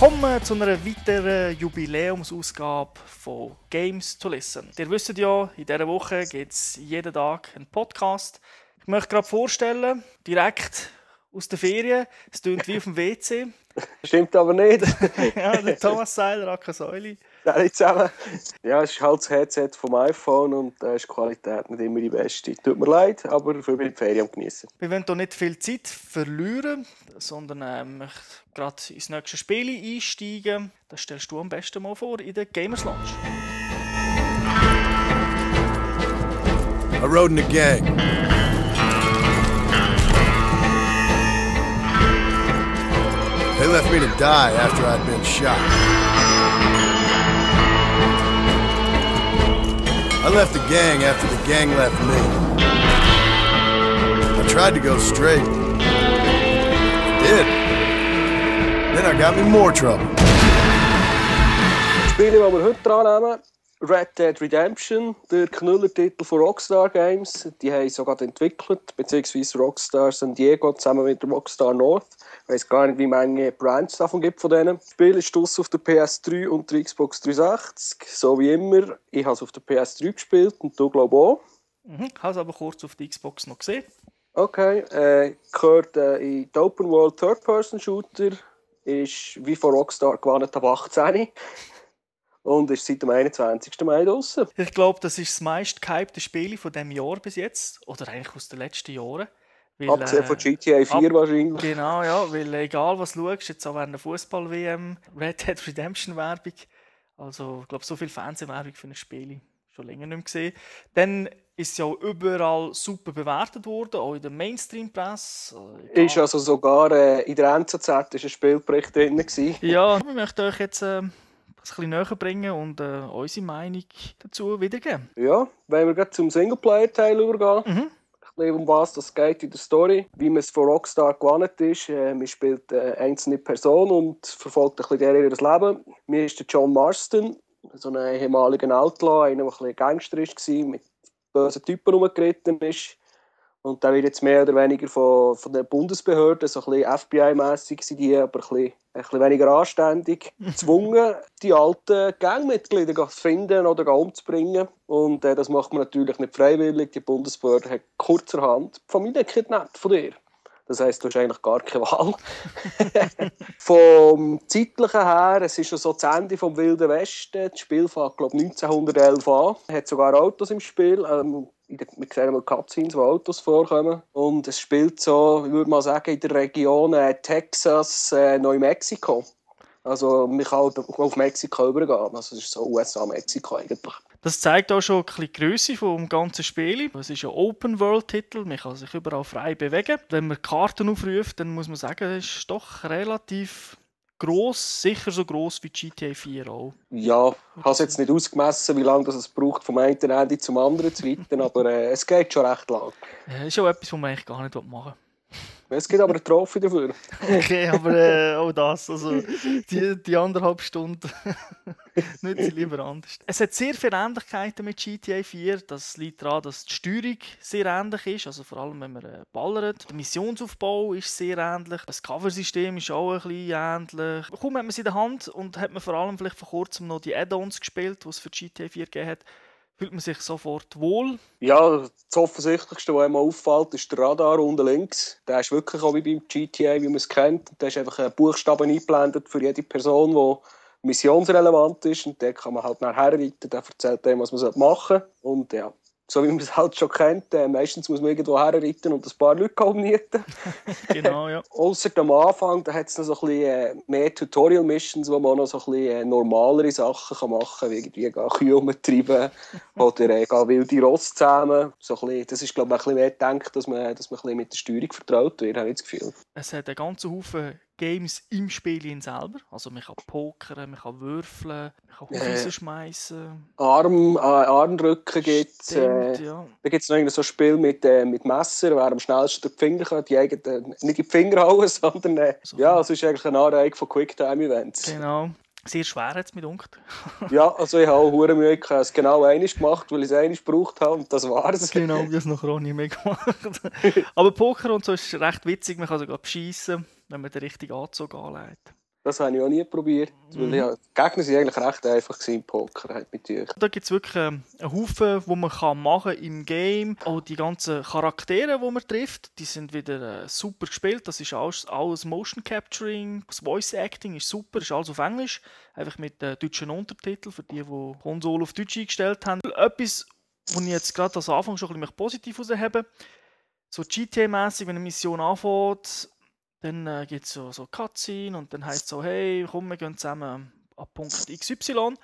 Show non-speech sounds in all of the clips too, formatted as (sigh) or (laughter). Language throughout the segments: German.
Willkommen zu einer weiteren Jubiläumsausgabe von Games to Listen. Ihr wisst ja, in dieser Woche gibt es jeden Tag einen Podcast. Ich möchte gerade vorstellen, direkt aus der Ferien, es klingt wie auf dem WC. (laughs) Stimmt aber nicht. (laughs) ja, der Thomas Seiler, Akka Säuli. Alle zusammen. Ja, es ist halt das Headset vom iPhone und da ist die Qualität nicht immer die beste. Tut mir leid, aber ich bin die Ferien am genießen. Wir wollen hier nicht viel Zeit verlieren, sondern äh, möchte gerade ins nächste Spiel einsteigen. Das stellst du am besten mal vor in der Gamers Lounge. I rode in a gang. They left me to die after I'd been shot. I left the gang after the gang left me. I tried to go straight. I did. Then I got me more trouble. Die wir heute dran nehmen, Red Dead Redemption, der Knüllertitel von Rockstar Games. Die haben sogar entwickelt, beziehungsweise Rockstar San Diego zusammen mit Rockstar North. Ich weiß gar nicht, wie viele Brands davon gibt von denen. Das Spiel ist auf der PS3 und der Xbox 360, so wie immer. Ich habe es auf der PS3 gespielt und du glaube auch. Mhm, ich habe es aber kurz auf der Xbox noch gesehen. Okay, äh, gehört äh, in die Open World Third-Person-Shooter, ist wie von Rockstar gewarnt ab 18 und ist seit dem 21. Mai draußen. Ich glaube, das ist das meist gehypte Spiel von diesem Jahr bis jetzt, oder eigentlich aus den letzten Jahren. Weil, Abgesehen von GTA 4 ab, wahrscheinlich. Genau, ja, weil egal was du schaust, jetzt auch während der Fußball-WM, Red Dead Redemption-Werbung, also ich glaube, so viel Fernsehwerbung für ein Spiel schon länger nicht mehr gesehen. Dann ist es ja auch überall super bewertet worden, auch in der Mainstream-Presse. Ist also sogar äh, in der NZZ ist ein Spielbericht drin. Gewesen. Ja, ich möchte euch jetzt... Äh, ein bisschen näher bringen und äh, unsere Meinung dazu wiedergeben. Ja, wenn wir gerade zum Singleplayer-Teil übergehen. Mhm. Ein um was das geht in der Story. Wie man es von Rockstar gewohnt ist. Äh, man spielt eine einzelne Person und verfolgt ein bisschen ihr Leben. Mir ist der John Marston, so ein ehemaliger Outlaw, einer, der ein bisschen Gangster war, mit bösen Typen rumgeritten ist. Und der wird jetzt mehr oder weniger von, von den Bundesbehörden, so ein bisschen FBI-mässig sind die, aber ein bisschen, ein bisschen weniger anständig, (laughs) gezwungen, die alten Gangmitglieder zu finden oder umzubringen. Und äh, das macht man natürlich nicht freiwillig. Die Bundesbehörde hat kurzerhand die Familie kidnappt von dir. Das heisst, du hast eigentlich gar keine Wahl. (laughs) Vom zeitlichen her, es ist schon so das Ende vom Wilden Westen. Das Spiel fängt, glaube ich, 1911 an. Es hat sogar Autos im Spiel. Ähm, wir sehen mal Cutscenes, wo Autos vorkommen. Und es spielt so, ich würde mal sagen, in der Region äh, Texas, äh, Neumexiko. Also man kann auf Mexiko übergehen. Also es ist so USA-Mexiko eigentlich. Das zeigt auch schon ein bisschen die Größe des ganzen Spiels. Es ist ein Open-World-Titel, man kann sich überall frei bewegen. Wenn man Karten aufruft, dann muss man sagen, es ist doch relativ gross, sicher so gross wie GTA 4 auch. Ja, ich habe es jetzt nicht ausgemessen, wie lange das es braucht, vom einen Ende zum anderen zu weiten, aber äh, es geht schon recht lang. Ja, ist auch etwas, was man eigentlich gar nicht machen will. Es gibt aber eine Trophy dafür. (laughs) Okay, aber äh, auch das. Also die, die anderthalb Stunden (laughs) nütze ich lieber anders. Es hat sehr viele Ähnlichkeiten mit GTA 4. Das liegt daran, dass die Steuerung sehr ähnlich ist. Also vor allem, wenn man äh, ballert. Der Missionsaufbau ist sehr ähnlich. Das Coversystem ist auch ein bisschen ähnlich. Kaum hat man sie in der Hand und hat man vor allem vielleicht vor kurzem noch die Add-ons gespielt, die es für GTA 4 gegeben hat fühlt man sich sofort wohl. Ja, das Offensichtlichste, was einem auffällt, ist der Radar unten links. Der ist wirklich auch wie beim GTA, wie man es kennt. Da ist einfach ein Buchstaben eingeblendet für jede Person, die missionsrelevant ist. Und der kann man halt nachher reiten. Der erzählt dem, was man machen soll. Und ja, so wie man es halt schon kennt, äh, meistens muss man irgendwo herreiten und ein paar Leute kombinieren. (laughs) genau, ja. Außer am Anfang, da hat es noch so ein bisschen äh, mehr Tutorial-Missions, wo man noch so ein bisschen äh, normalere Sachen kann machen kann, wie irgendwie Kühe umtreiben (laughs) oder äh, wilde Ross zusammen. So ein bisschen, das ist, glaube ich, ein bisschen mehr gedacht, dass man, dass man ein bisschen mit der Steuerung vertraut wird, habe ich das Gefühl. Es hat einen ganzen Haufen Games im Spiel selber. Also man kann pokern, man kann würfeln, man kann Häuser äh, schmeißen. Arm, äh, Armdrücken gibt es. Äh, ja. Da gibt es noch so ein Spiel mit, äh, mit Messer, wer am schnellsten die Finger kann, die eigenen, äh, nicht in die Finger hauen, (laughs) sondern äh, so. ja, es ist eigentlich eine Anreihung von Quicktime-Events. Genau. Sehr schwer jetzt mit unkt. ja, also ich habe auch hure Mühe, ich habe es genau einiges gemacht, weil ich es einiges gebraucht habe und das war es. (laughs) Genau, ich habe es noch nie mehr gemacht. (laughs) Aber Poker und so ist recht witzig, man kann sogar beschießen wenn man den richtigen Anzug anlegt. Das habe ich auch nie probiert. Mhm. ja, die Gegner waren eigentlich recht einfach im Poker halt mit euch. Da gibt es wirklich ähm, einen Haufen, wo man kann machen im Game. Auch die ganzen Charaktere, die man trifft, die sind wieder äh, super gespielt. Das ist alles, alles Motion Capturing, das Voice Acting ist super, ist alles auf Englisch. Einfach mit äh, deutschen Untertiteln für die, die Konsole auf Deutsch eingestellt haben. Etwas, was ich jetzt gerade als Anfang schon ein bisschen positiv heraushebe, so GTA-mäßig, wenn eine Mission anfängt, dann äh, gibt es so, so Cutscene und dann heißt es so, hey, komm, wir gehen zusammen an Punkt XY.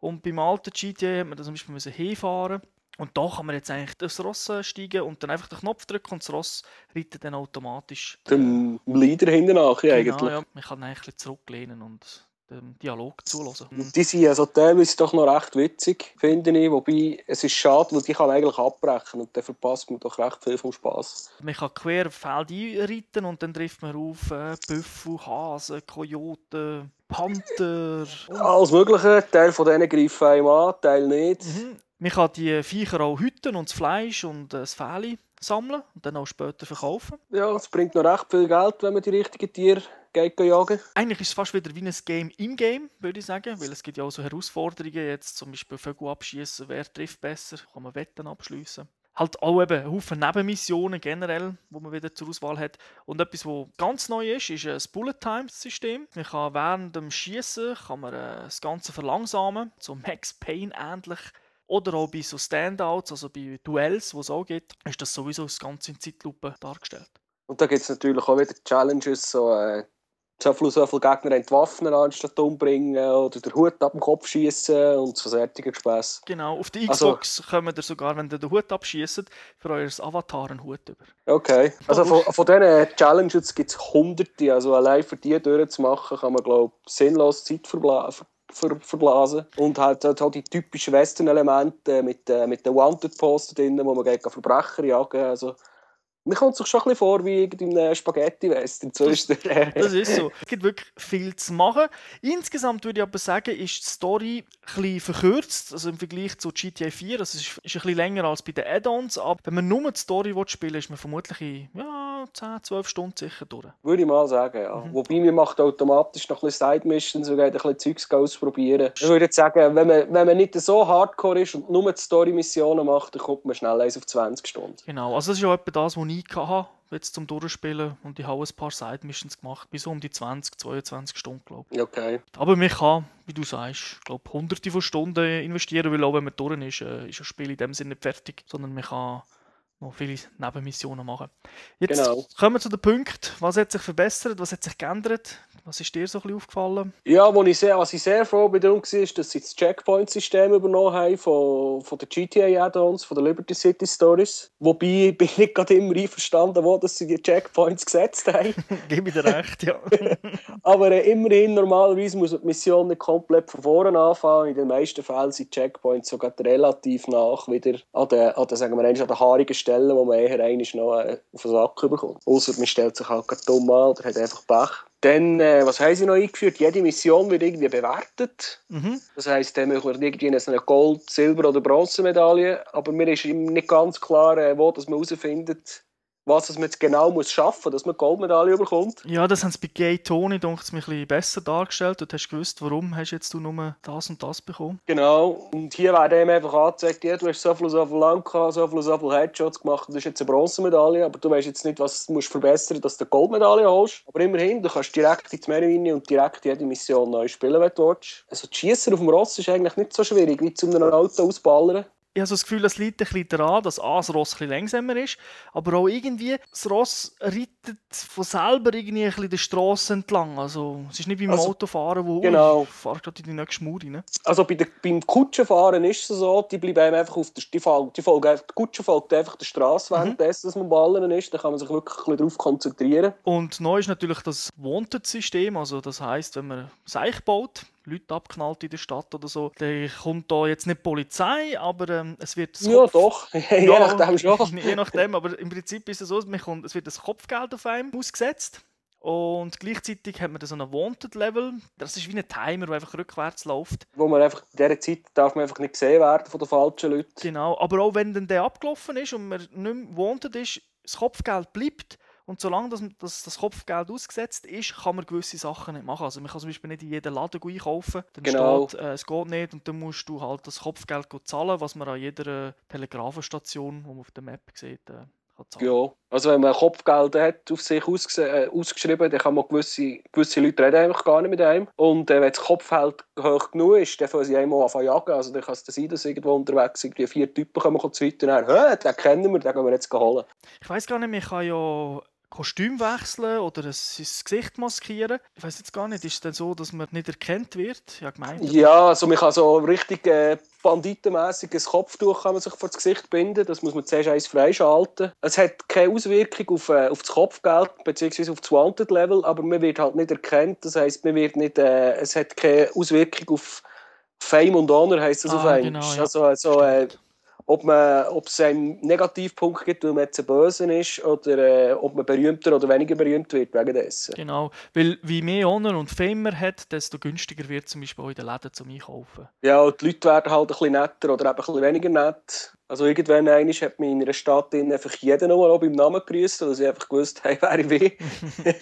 Und beim alten GTA hat man das zum Beispiel müssen hinfahren und da kann man jetzt eigentlich aufs Ross steigen und dann einfach den Knopf drücken und das Ross reitet dann automatisch. Dem Leader hinten nach, genau, eigentlich. Ja, man kann eigentlich zurücklehnen und dem Dialog zulassen. Die sind also teilweise doch noch recht witzig, finde ich. Wobei es ist schade, weil die kann eigentlich abbrechen und dann verpasst man doch recht viel vom Spass. Man kann quer Feld einreiten und dann trifft man auf äh, Büffel, Hasen, Kojoten, Panther. Alles Mögliche. Teil von denen greifen einem an, Teil nicht. Mhm. Man kann die Viecher auch hüten und das Fleisch und äh, das Fell sammeln und dann auch später verkaufen. Ja, es bringt noch recht viel Geld, wenn man die richtigen Tiere geht jagen. Eigentlich ist es fast wieder wie ein Game im Game, würde ich sagen, weil es gibt ja auch so Herausforderungen, jetzt zum Beispiel Vögel abschießen, wer trifft besser, kann man Wetten abschließen. Halt auch eben Haufen Nebenmissionen generell, wo man wieder zur Auswahl hat. Und etwas, was ganz neu ist, ist ein Bullet-Time-System. Man kann während dem Schießen kann man äh, das Ganze verlangsamen, so Max Payne ähnlich. Oder auch bei so Standouts, also bei Duells, wo es auch gibt, ist das sowieso das Ganze in Zeitlupe dargestellt. Und da gibt es natürlich auch wieder Challenges, so äh, so viele, so viele Gegner entwaffnen, anstatt umbringen oder den Hut ab dem Kopf schießen und so solche Gespässe. Genau, auf der also- Xbox also, kommen ihr sogar, wenn ihr den Hut abschießt, für euer Avatar einen Hut über. Okay, also von, von diesen Challenges gibt es hunderte, also allein für die durchzumachen, kann man glaube ich sinnlos Zeit verblasen ver verblasen. Und halt, halt, halt die typischen Western-Elemente mit, äh, mit den Wanted-Poster drin, wo man gegen Verbrecher jagen also mir kommt sich schon ein bisschen vor wie in einem Spaghetti-Western. So das, das ist so. Es gibt wirklich viel zu machen. Insgesamt würde ich aber sagen, ist die Story ein bisschen verkürzt. Also im Vergleich zu GTA 4. Das ist, ist ein bisschen länger als bei den Add-ons. Aber wenn man nur die Story spielen will, ist man vermutlich in ja, 10, 12 Stunden sicher durch. Würde ich mal sagen, ja. Mhm. Wobei, man macht automatisch noch ein bisschen Side-Missions und geht ein bisschen Zeugs ausprobieren. Ich würde sagen, wenn man, wenn man nicht so hardcore ist und nur die Story-Missionen macht, dann kommt man schnell eins auf 20 Stunden. Genau, also das ist ja etwa das, was ich hatte, jetzt zum Durchspielen und ich habe ein paar Side-Missions gemacht, bis um die 20, 22 Stunden, glaube ich. Okay. Aber man kann, wie du sagst, glaube hunderte von Stunden investieren, weil auch wenn man durch ist, äh, ist das Spiel in dem Sinne nicht fertig, sondern man kann noch viele Nebenmissionen machen. Jetzt genau. kommen wir zu den Punkten. Was hat sich verbessert? Was hat sich geändert? Was ist dir so ein bisschen aufgefallen? Ja, wo ich sehr, was ich sehr froh bin, war, dass sie das Checkpoint-System übernommen haben von, von den GTA-Add-ons, von den Liberty City Stories. Wobei (laughs) bin ich nicht gerade immer einverstanden, wo dass sie die Checkpoints gesetzt haben. (laughs) Ich dir recht, ja. (laughs) Aber äh, immerhin, normalerweise muss die Mission nicht komplett von vorne anfangen. In den meisten Fällen sind Checkpoints sogar relativ nach wieder an den, an den, sagen wir, an den haarigen Stellen, wo man eher noch äh, auf den Sack bekommt. Außer man stellt sich halt dumm an oder hat einfach Pech. Dann, äh, was haben sie noch eingeführt? Jede Mission wird irgendwie bewertet. Mhm. Das heisst, dann machen wir irgendwie eine Gold-, Silber- oder Bronzemedaille. Aber mir ist nicht ganz klar, äh, wo das man herausfindet, was man jetzt genau muss schaffen muss, dass man Goldmedaille bekommt. Ja, das haben sie bei Gay Tony doch ein bisschen besser dargestellt. Du hast gewusst, warum hast jetzt du nur das und das bekommen. Genau. Und hier wird eben einfach angezeigt, ja, du hast so viel, so viel lang gehabt, so viel, so viel Headshots gemacht, du hast jetzt eine Bronzemedaille, aber du weißt jetzt nicht, was du musst verbessern musst, dass du eine Goldmedaille holst. Aber immerhin, du kannst direkt ins Menü rein und direkt jede Mission neu spielen, wenn du willst. Also, die Schießen auf dem Ross ist eigentlich nicht so schwierig, wie zu einem Auto ausballern ich habe so das Gefühl, es liegt ein bisschen daran, dass A, das Ross ein bisschen langsamer ist, aber auch irgendwie, das Ross reitet von selber irgendwie ein bisschen die Straße entlang. Also, es ist nicht wie beim also, Autofahren, wo genau. ich fahre gerade in die nächste Schmur rein. Also bei der, beim Kutschenfahren ist es so, die bleiben einfach auf der, die, folgen, die, folgen, die Kutsche folgt einfach der Straße, mhm. währenddessen, dass man ballern ist. Da kann man sich wirklich ein bisschen darauf konzentrieren. Und neu ist natürlich das Wanted-System, also das heisst, wenn man Seich baut, Leute abknallt in der Stadt oder so, dann kommt da jetzt nicht die Polizei, aber ähm, es wird... ja, Kopf doch. (laughs) je ja, nachdem schon. (laughs) Je nachdem, aber im Prinzip ist es so, kommt, es wird das Kopfgeld auf einem ausgesetzt und gleichzeitig hat man so einen Wanted-Level. Das ist wie ein Timer, der einfach rückwärts läuft. Wo man einfach, in dieser Zeit darf man einfach nicht gesehen werden von den falschen Leuten. Genau, aber auch wenn dann der abgelaufen ist und man nicht mehr Wanted ist, das Kopfgeld bleibt Und solange das, das, das, Kopfgeld ausgesetzt ist, kann man gewisse Sachen nicht machen. Also man kann zum Beispiel nicht in jeden Laden einkaufen. Dann genau. steht, äh, es geht nicht und dann musst du halt das Kopfgeld zahlen, was man an jeder Telegrafenstation, die man auf der Map sieht, äh, ja, also wenn man Kopfgeld hat auf sich äh, ausgeschrieben, dann kann man gewisse, gewisse Leute reden einfach gar nicht mit einem. Und äh, wenn das Kopfgeld hoch genug ist, dann fangen sie einmal an jagen. Also dann kann es sein, dass irgendwo unterwegs irgendwie vier Typen kommen und zweiten und dann, den kennen wir, den gehen wir jetzt holen. Ich weiß gar nicht, ich kann ja Kostüm wechseln oder sein Gesicht maskieren. Ich weiß jetzt gar nicht, ist es denn so, dass man nicht erkannt wird? Ja, gemeint. Ja, also man kann so richtig äh, banditenmässiges Kopftuch kann man sich vor das Gesicht binden. Das muss man zuerst eins freischalten. Es hat keine Auswirkung auf, äh, auf das Kopfgeld bzw. auf das Wanted Level, aber man wird halt nicht erkannt. Das heisst, man wird nicht, äh, es hat keine Auswirkung auf Fame und Honor, heisst das ah, auf Englisch. Genau, ja. Also, also äh, ob, man, ob es einen Negativpunkt gibt, weil man jetzt ein Böse ist, oder äh, ob man berühmter oder weniger berühmt wird wegen dessen. Genau, weil wie mehr Honor und Fame man hat, desto günstiger wird zum Beispiel auch in den Läden zum Einkaufen. Ja, und die Leute werden halt ein bisschen netter oder eben ein bisschen weniger nett. Also irgendwann einmal hat mich in einer Stadt einfach jeden noch beim Namen gegrüßt, weil sie einfach gewusst haben, (laughs) wer ich bin. (laughs)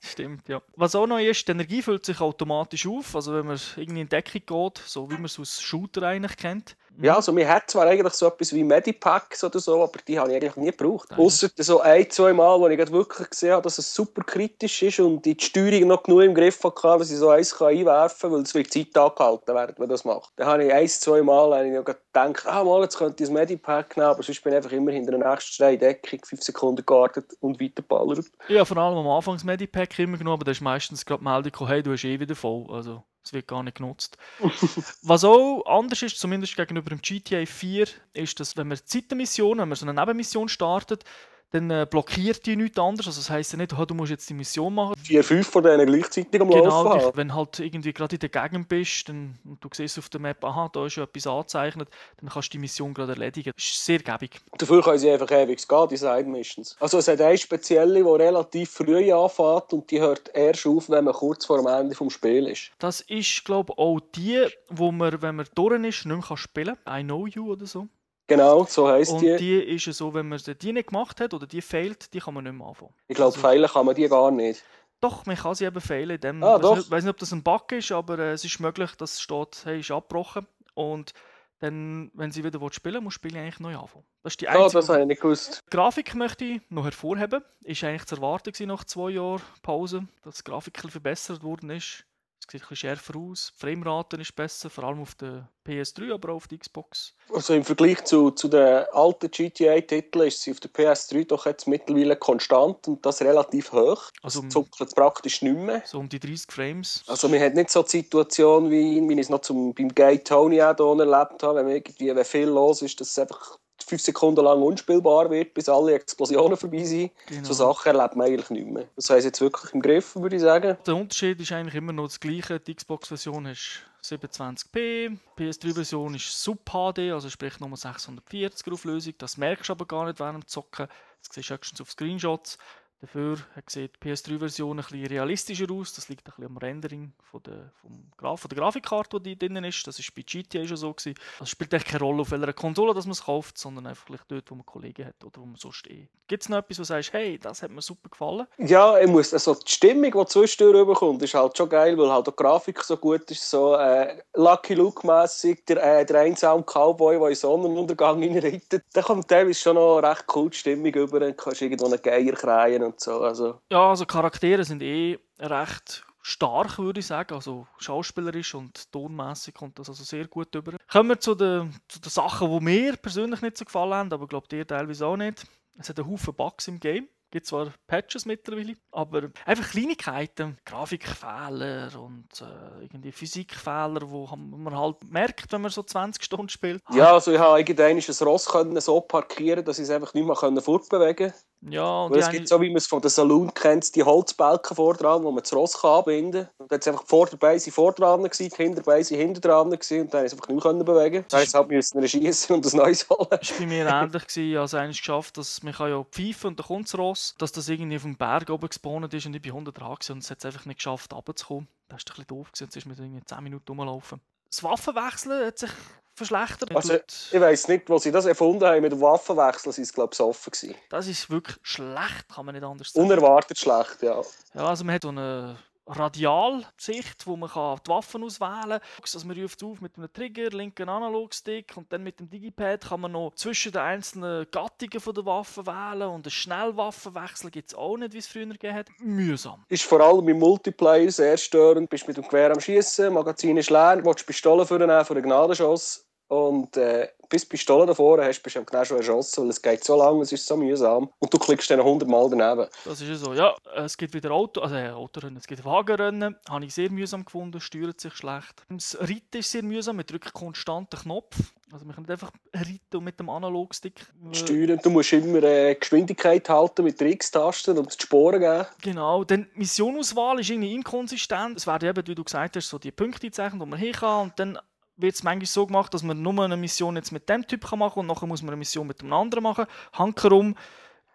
Stimmt, ja. Was auch noch ist, die Energie füllt sich automatisch auf. Also wenn man irgendwie in Deckung geht, so wie man es aus Shooter eigentlich kennt, ja, also wir hat zwar eigentlich so etwas wie Medipacks oder so, aber die habe ich eigentlich nie gebraucht. Außer so ein, zwei Mal, wo ich wirklich gesehen habe, dass es super kritisch ist und die Steuerung noch genug im Griff hatte, dass ich so eins einwerfen kann, weil es wird Zeit angehalten, während man das macht. Dann habe ich ein, zwei Mal ich gedacht, ah, mal, jetzt könnte ich ein Medipack nehmen, aber sonst bin ich einfach immer hinter der nächsten Steindeckung fünf Sekunden gewartet und weiterballert. Ja, vor allem am Anfang das Medipack immer genommen, aber da ist meistens gerade die Meldung, hey, du hast eh wieder voll. Also es wird gar nicht genutzt. (laughs) Was auch anders ist, zumindest gegenüber dem GTA 4, ist, dass wenn man Zeitmission, wenn man so eine Nebenmission startet, dann äh, blockiert die nichts anderes. Also das heisst ja nicht, oh, du musst jetzt die Mission machen. Vier, fünf von denen gleichzeitig am genau, Laufen Genau, wenn halt irgendwie gerade in der Gegend bist dann, und du siehst auf der Map, aha, da ist ja etwas angezeichnet, dann kannst du die Mission gerade erledigen. Das ist sehr gäbig. Dafür können sie einfach ewig gehen, die Side-Missions. Also es hat eine spezielle, die relativ früh anfängt und die hört erst auf, wenn man kurz vor dem Ende des Spiels ist. Das ist, glaube ich, auch die, wo man, wenn man durch ist, nicht mehr spielen kann. I Know You oder so. Genau, so heisst und die. Und die ist so, wenn man die nicht gemacht hat oder die fehlt, die kann man nicht mehr anfangen. Ich glaube, also, feilen kann man die gar nicht. Doch, man kann sie eben fehlen. Dem, ah, ich weiß nicht, ob das ein Bug ist, aber äh, es ist möglich, dass es steht, hey, ist abgebrochen. Und dann, wenn sie wieder spielen muss das Spiel eigentlich neu anfangen. Das ist die einzige. Oh, das habe ich nicht gewusst. Die Grafik möchte ich noch hervorheben. Ist eigentlich zu erwarten nach zwei Jahren Pause, dass die Grafik verbessert worden ist. Sieht ein bisschen schärfer aus. Die Framerate ist besser, vor allem auf der PS3, aber auch auf der Xbox. Also im Vergleich zu, zu den alten GTA-Titeln ist sie auf der PS3 doch jetzt mittlerweile konstant und das relativ hoch. Also um, zuckelt praktisch nicht mehr. So um die 30 Frames. Also man hat nicht so die Situation, wie, wie ich es noch zum, beim Gay Tony auch erlebt habe, wenn, irgendwie, wenn viel los ist, dass es einfach fünf Sekunden lang unspielbar wird, bis alle Explosionen vorbei sind. Genau. So Sachen erlebt man eigentlich nicht mehr. Das heißt jetzt wirklich im Griff, würde ich sagen. Der Unterschied ist eigentlich immer noch das gleiche. Die Xbox-Version ist 720p, PS3-Version ist Sub HD, also sprich Nummer 640 Auflösung. Das merkst du aber gar nicht während dem Zocken. Das siehst du höchstens auf Screenshots. Dafür sieht die PS3-Version ein realistischer aus. Das liegt ein bisschen am Rendering von der, vom Graf von der Grafikkarte, die drin ist. Das war bei GTA schon so. Gewesen. Das spielt eigentlich keine Rolle, auf welcher Konsole dass man es kauft, sondern einfach dort, wo man Kollegen hat oder wo man so steht. Gibt es noch etwas, wo du sagst, hey, das hat mir super gefallen? Ja, ich muss, also die Stimmung, die zwischendurch rüberkommt, ist halt schon geil, weil halt die Grafik so gut ist. So äh, Lucky Luke-mässig, der, äh, der einsame Cowboy, der in Sonnenuntergang (laughs) reinreitet. Da kommt teilweise schon noch recht cool die Stimmung über. Dann kannst du irgendwo einen Geier kreien und so. Also. Ja, also Charaktere sind eh recht stark, würde ich sagen. Also schauspielerisch und tonmäßig kommt das also sehr gut über. Kommen wir zu den, zu den Sachen, die mir persönlich nicht so gefallen haben, aber ich glaube dir teilweise auch nicht. Es hat einen Haufen Bugs im Game. Es gibt zwar Patches mittlerweile, aber einfach Kleinigkeiten, Grafikfehler und äh, irgendwie Physikfehler, wo man halt merkt, wenn man so 20 Stunden spielt. Ja, also ich habe irgendwann ein Ross können so parkieren, dass ich es einfach nicht mehr fortbewegen konnte. Ja, und es gibt so, wie man es von der Saloon kennt, die Holzbalken vor dran, wo man das Ross kann anbinden kann. Und dann einfach vor dabei sind vor dran gewesen, die hinter dabei sind hinter dran und dann es einfach nicht mehr bewegen. Das heisst, halt müssen schießen und das Neues holen. Das war bei mir ähnlich. Gewesen. Ich habe es geschafft, dass man ja pfeifen und dann kommt das Ross, dass das irgendwie auf dem Berg oben gespawnt ist und ich bin 100 dran und es hat es einfach nicht geschafft, runterzukommen. Das war ein bisschen doof, gewesen. jetzt ist mir irgendwie 10 Minuten rumlaufen. Das Waffenwechseln hat sich verschlechtert. Also, ich weiss nicht, wo sie das erfunden haben mit dem Waffenwechsel, sie es glaube ich offen gewesen. Das ist wirklich schlecht, kann man nicht anders sagen. Unerwartet schlecht, ja. Ja, also man hat so eine Radialsicht, wo man kann die Waffen auswählen kann. Also man ruft auf mit einem Trigger, linken Analogstick und dann mit dem Digipad kann man noch zwischen den einzelnen Gattungen der Waffen wählen und einen Schnellwaffenwechsel gibt es auch nicht, wie es früher gegeben hat. Mühsam. Ist vor allem im Multiplayer sehr störend. Bist mit dem Gewehr am Schießen, Magazin ist leer, willst Pistole für einen Gnadenschuss und äh, bis die Pistole davor hast, bist du genau schon erschossen, weil es geht so lange, es ist so mühsam. Und du klickst dann 100 Mal daneben. Das ist ja so. Ja, es gibt wieder Auto, also äh, Autorennen, es gibt Wagenrennen. Habe ich sehr mühsam gefunden, steuert sich schlecht. Das Reiten ist sehr mühsam, man drückt konstant den Knopf. Also man kann nicht einfach reiten mit dem Analogstick. Äh, Steuern, du musst immer äh, Geschwindigkeit halten mit der X-Taste, um die Sporen geben. Genau, dann Missionauswahl ist irgendwie inkonsistent. Es werden eben, wie du gesagt hast, so die Punkte zeichnen, wo man hin kann und dann wird es manchmal so gemacht, dass man nur eine Mission jetzt mit dem Typ machen kann und nachher muss man eine Mission mit dem anderen machen. Hankerum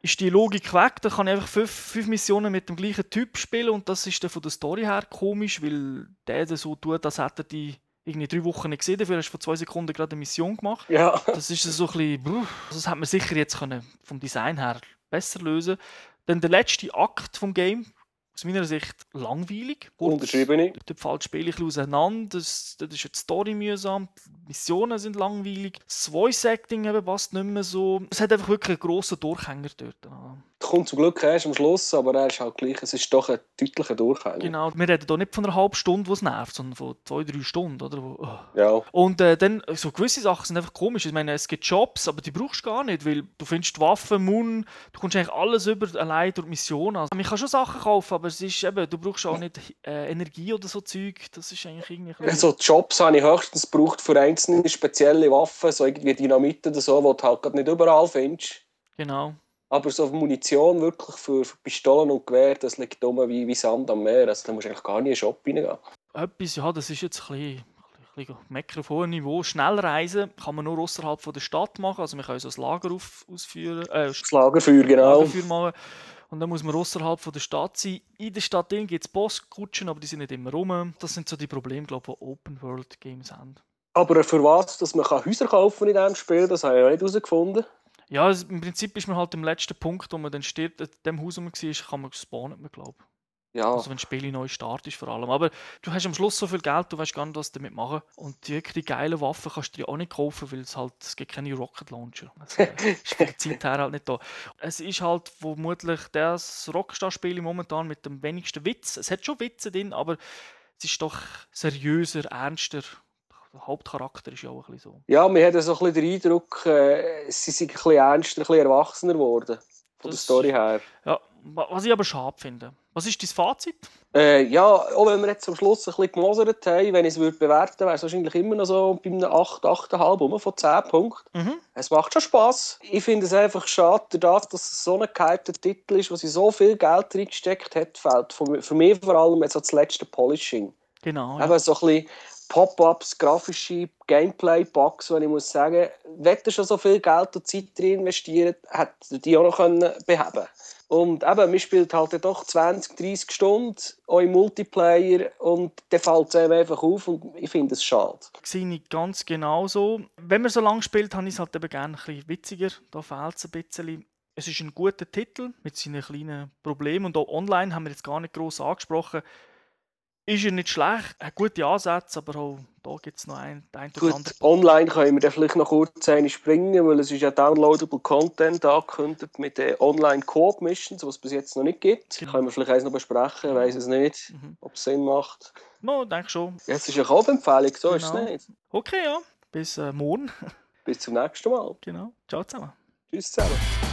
ist die Logik weg, dann kann ich einfach fünf, fünf Missionen mit dem gleichen Typ spielen und das ist dann von der Story her komisch, weil der so tut, als hätte er die irgendwie drei Wochen nicht gesehen, dafür hast du vor zwei Sekunden gerade eine Mission gemacht. Ja. Das ist so ein bisschen, das hätte man sicher jetzt können vom Design her besser lösen Dann der letzte Akt vom Game, aus meiner Sicht langweilig. Unterschrieben. Dort fällt das Spiel ein auseinander. Das, das ist die Story mühsam. Die Missionen sind langweilig. Das Voice-Acting passt nicht mehr so. Es hat einfach wirklich einen grossen Durchhänger dort. Kommt zum Glück erst am Schluss, aber er ist halt gleich, es ist doch ein deutlicher Durchhänger. Genau, wir reden hier nicht von einer halben Stunde, wo es nervt, sondern von zwei, drei Stunden. Oder? Oh. Ja. Und äh, dann, so gewisse Sachen sind einfach komisch. Ich meine, es gibt Jobs, aber die brauchst du gar nicht, weil du findest Waffen, Mund, du kommst eigentlich alles über allein durch Mission. Also, man kann schon Sachen kaufen, aber es ist eben, du brauchst auch nicht äh, Energie oder so Zeug. Das ist eigentlich irgendwie... Also Jobs habe ich höchstens gebraucht für einzelne spezielle Waffen, so irgendwie Dynamit oder so, die du halt nicht überall findest. Genau. Aber so Munition wirklich für, für Pistolen und Gewehr, das liegt dumm wie, wie Sand am Meer. Also da musst du eigentlich gar nicht in den Shop reingehen. Etwas, ja, das ist jetzt ein bisschen meckern hohem Niveau. Schnellreisen kann man nur außerhalb der Stadt machen. Also wir können so ein Lager auf, ausführen. Äh, das Lagerfeuer, genau. Lagerfeuer machen. Und dann muss man außerhalb der Stadt sein. In der Stadt gibt es Postkutschen, aber die sind nicht immer rum. Das sind so die Probleme, glaube ich, die Open World Games haben. Aber für was, dass man Häuser kaufen in diesem Spiel, das habe ich auch nicht herausgefunden. Ja, also im Prinzip ist man halt im letzten Punkt, wo man dann stirbt, in dem Haus, wo man war, kann man spawnen, glaube ja. Also wenn das Spiel neu startet vor allem. Aber du hast am Schluss so viel Geld, du weißt gar nicht, was du damit machen. Und die wirklich geilen Waffen kannst du dir auch nicht kaufen, weil es halt, es gibt keine Rocket Launcher. Also, (laughs) ist von der Zeit her halt nicht da. Es ist halt vermutlich das Rockstar-Spiel momentan mit dem wenigsten Witz. Es hat schon Witze drin, aber es ist doch seriöser, ernster der Hauptcharakter ist ja auch ein bisschen so. Ja, wir haben so ein bisschen den Eindruck, äh, sie sind ein bisschen ernster, ein bisschen erwachsener geworden. Von das, der Story her. Ja, was ich aber schade finde. Was ist dein Fazit? Äh, ja, auch wenn wir jetzt am Schluss ein bisschen gemosert haben, wenn ich es würde bewerten würde, wäre es wahrscheinlich immer noch so bei einem 8, 8,5 um von 10 Punkten. Mhm. Es macht schon Spass. Ich finde es einfach schade, dass es so ein gehypter Titel ist, wo sie so viel Geld reingesteckt hat, fehlt für mich vor allem jetzt das letzte Polishing. Genau. Ja. Eben so ein bisschen Pop-ups, grafische Gameplay-Bugs, wo ich muss sagen, wenn du schon so viel Geld und Zeit drin investiert, hätte die auch noch beheben Und eben, man spielt halt doch 20, 30 Stunden im Multiplayer und dann fällt es einfach auf und ich finde es schade. Sehe ich ganz genau so. Wenn man so lange spielt, habe ich es halt eben gerne ein bisschen witziger. Da fehlt es ein bisschen. Es ist ein guter Titel mit seinen kleinen Problemen und auch online haben wir jetzt gar nicht groß angesprochen ist er nicht schlecht, hat gute Ansätze, aber auch da gibt es noch ein, ein Gut, andere. online können wir dann vielleicht noch kurz eine springen, weil es ist ja downloadable Content angekündigt mit den Online-Coop-Missions, was es bis jetzt noch nicht gibt. Genau. Können wir vielleicht eins noch besprechen, ich weiß es nicht, mhm. ob es Sinn macht. No, denke schon. Jetzt ist ja Kaufempfehlung, so genau. ist es nicht. Okay, ja. Bis äh, morgen. Bis zum nächsten Mal. Genau. Ciao zusammen. Tschüss zusammen.